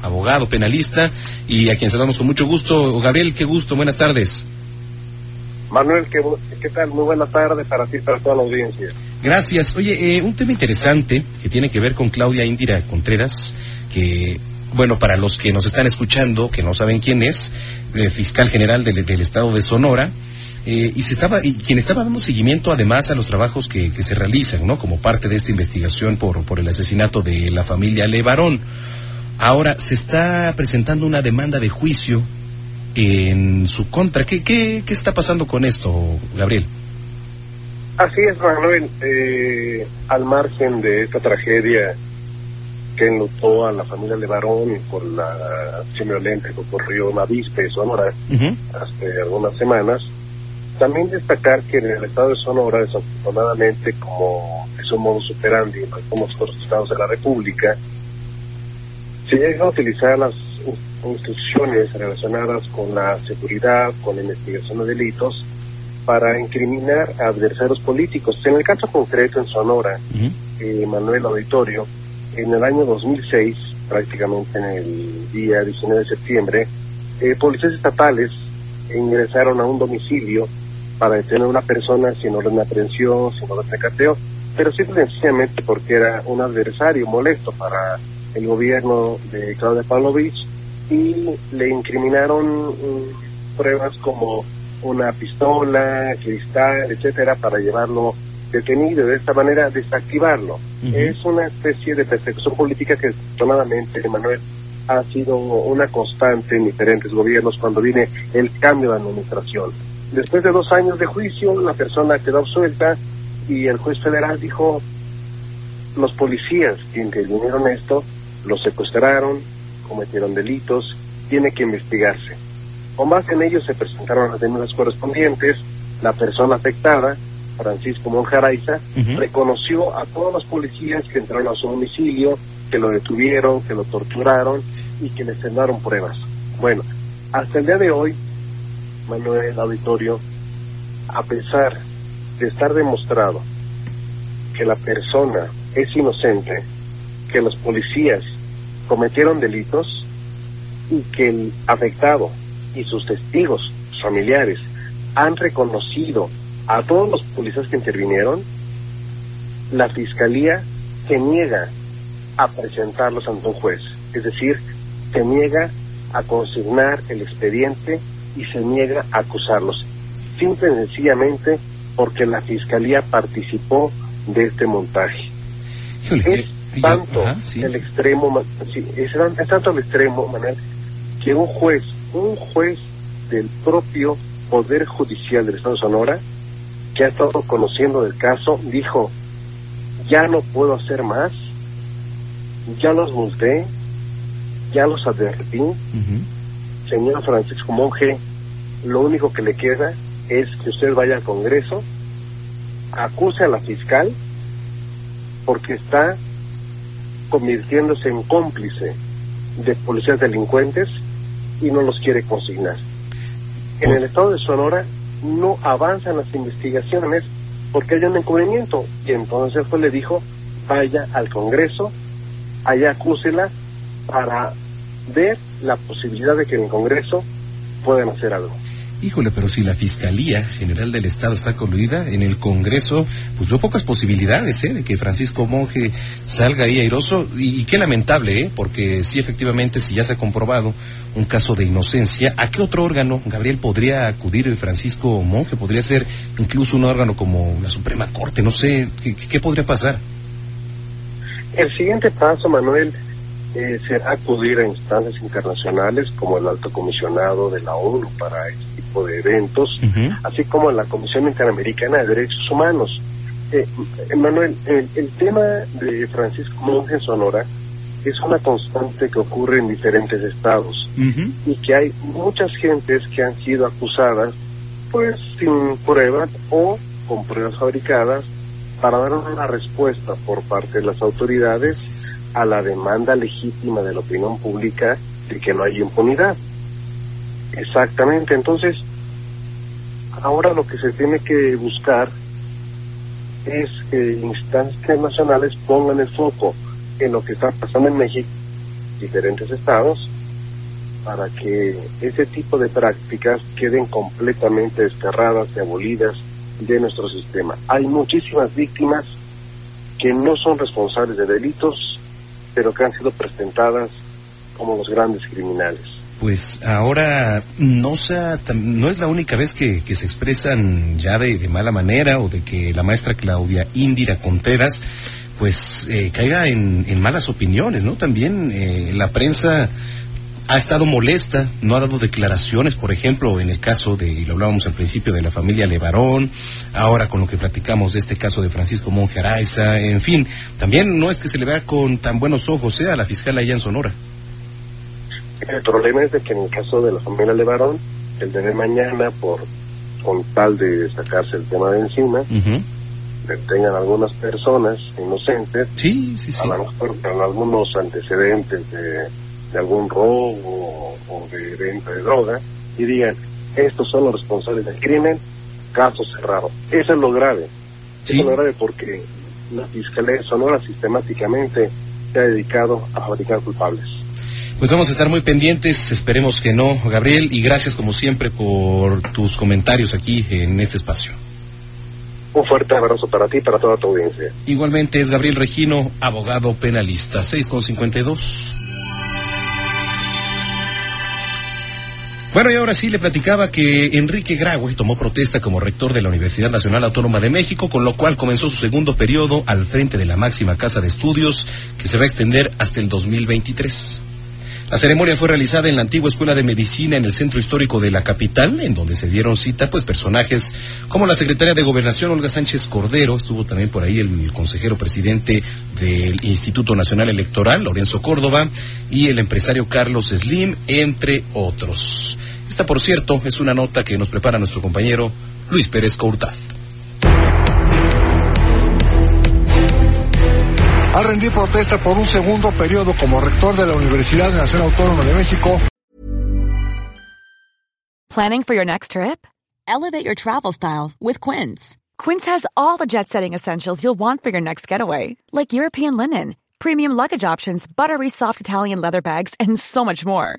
Abogado, penalista, y a quien saludamos con mucho gusto. Gabriel, qué gusto, buenas tardes. Manuel, ¿qué, qué tal? Muy buena tarde para ti y para toda la audiencia. Gracias. Oye, eh, un tema interesante que tiene que ver con Claudia Indira Contreras, que, bueno, para los que nos están escuchando, que no saben quién es, eh, fiscal general del, del estado de Sonora, eh, y se estaba, y quien estaba dando seguimiento además a los trabajos que, que se realizan, ¿no? Como parte de esta investigación por, por el asesinato de la familia Levarón. Ahora se está presentando una demanda de juicio en su contra. ¿Qué, qué, qué está pasando con esto, Gabriel? Así es, Manuel. Eh, al margen de esta tragedia que enlutó a la familia Levarón por la acción violenta que ocurrió en Avispe, Sonora, hace algunas semanas, también destacar que en el estado de Sonora, desafortunadamente, como es un modo superandi en algunos otros estados de la República, se llega a utilizar las instrucciones relacionadas con la seguridad, con la investigación de delitos, para incriminar a adversarios políticos. En el caso concreto en Sonora, eh, Manuel Auditorio, en el año 2006, prácticamente en el día 19 de septiembre, eh, policías estatales ingresaron a un domicilio para detener a una persona sin orden de aprehensión, sin orden de cateo, pero simple sencillamente porque era un adversario molesto para el gobierno de Claudia Pavlovich y le incriminaron mm, pruebas como una pistola, cristal, etcétera, para llevarlo detenido y de esta manera desactivarlo. Es una especie de persecución política que desafortunadamente, Manuel, ha sido una constante en diferentes gobiernos cuando viene el cambio de administración. Después de dos años de juicio, la persona quedó absuelta y el juez federal dijo, los policías que intervinieron esto, los secuestraron, cometieron delitos, tiene que investigarse. Con base en ello se presentaron las denuncias correspondientes, la persona afectada, Francisco Monjaraiza, reconoció a todos los policías que entraron a su domicilio, que lo detuvieron, que lo torturaron y que le sentaron pruebas. Bueno, hasta el día de hoy, Manuel Auditorio, a pesar de estar demostrado que la persona es inocente, que los policías cometieron delitos y que el afectado y sus testigos familiares han reconocido a todos los policías que intervinieron, la fiscalía se niega a presentarlos ante un juez, es decir, se niega a consignar el expediente y se niega a acusarlos, simple y sencillamente porque la fiscalía participó de este montaje. Es tanto el extremo, es, es tanto el extremo, Manuel, que un juez, un juez del propio Poder Judicial del Estado de Sonora, que ha estado conociendo del caso, dijo, ya no puedo hacer más, ya los multé, ya los advertí, señor Francisco Monje, lo único que le queda es que usted vaya al Congreso, acuse a la fiscal, porque está convirtiéndose en cómplice de policías delincuentes y no los quiere consignar. En el estado de Sonora no avanzan las investigaciones porque hay un encubrimiento y entonces pues le dijo vaya al Congreso, allá acúsela para ver la posibilidad de que en el Congreso puedan hacer algo. Híjole, pero si la Fiscalía General del Estado está coludida en el Congreso, pues veo pocas posibilidades, ¿eh? De que Francisco Monge salga ahí airoso. Y, qué lamentable, ¿eh? Porque sí, efectivamente, si ya se ha comprobado un caso de inocencia, ¿a qué otro órgano, Gabriel, podría acudir el Francisco Monge? ¿Podría ser incluso un órgano como la Suprema Corte? No sé, ¿qué, qué podría pasar? El siguiente paso, Manuel, eh, será acudir a instancias internacionales como el Alto Comisionado de la ONU para este tipo de eventos, así como la Comisión Interamericana de Derechos Humanos. Eh, Manuel, el, tema de Francisco Monge Sonora es una constante que ocurre en diferentes estados y que hay muchas gentes que han sido acusadas pues sin pruebas o con pruebas fabricadas para dar una respuesta por parte de las autoridades a la demanda legítima de la opinión pública de que no hay impunidad. Exactamente, entonces ahora lo que se tiene que buscar es que instancias nacionales pongan el foco en lo que está pasando en México, diferentes estados, para que ese tipo de prácticas queden completamente descarradas y abolidas de nuestro sistema. Hay muchísimas víctimas que no son responsables de delitos, pero que han sido presentadas como los grandes criminales. Pues ahora no, sea, no es la única vez que, se expresan ya de, mala manera o de que la maestra Claudia Indira Contreras pues eh, caiga en, malas opiniones, ¿no? También eh, la prensa ha estado molesta, no ha dado declaraciones, por ejemplo, en el caso de, y lo hablábamos al principio, de la familia Levarón, ahora con lo que platicamos de este caso de Francisco Monge Araiza, en fin, también no es que se le vea con tan buenos ojos ¿eh? a la fiscal allá en Sonora. El problema es de que en el caso de la familia Levarón, el de mañana, por con tal de sacarse el tema de encima, tengan algunas personas inocentes, sí, sí, sí. a lo mejor con algunos antecedentes de de algún robo o de venta de droga y digan, estos son los responsables del crimen, caso cerrado. Eso es lo grave. Eso es lo grave porque la Fiscalía de Sonora sistemáticamente se ha dedicado a fabricar culpables. Pues vamos a estar muy pendientes, esperemos que no, Gabriel, y gracias como siempre por tus comentarios aquí en este espacio. Un fuerte abrazo para ti y para toda tu audiencia. Igualmente es Gabriel Regino, abogado penalista, 6,52. Bueno, y ahora sí le platicaba que Enrique Graue tomó protesta como rector de la Universidad Nacional Autónoma de México, con lo cual comenzó su segundo periodo al frente de la máxima casa de estudios, que se va a extender hasta el 2023. La ceremonia fue realizada en la antigua Escuela de Medicina en el centro histórico de la capital, en donde se dieron cita pues personajes como la secretaria de Gobernación Olga Sánchez Cordero, estuvo también por ahí el consejero presidente del Instituto Nacional Electoral, Lorenzo Córdoba, y el empresario Carlos Slim, entre otros. Esta, por cierto, es una nota que nos prepara nuestro compañero Luis Pérez Courtaz. a rendir protesta por un segundo periodo como rector de la Universidad Nacional Autónoma de México. Planning for your next trip? Elevate your travel style with Quince. Quince has all the jet-setting essentials you'll want for your next getaway, like European linen, premium luggage options, buttery soft Italian leather bags, and so much more.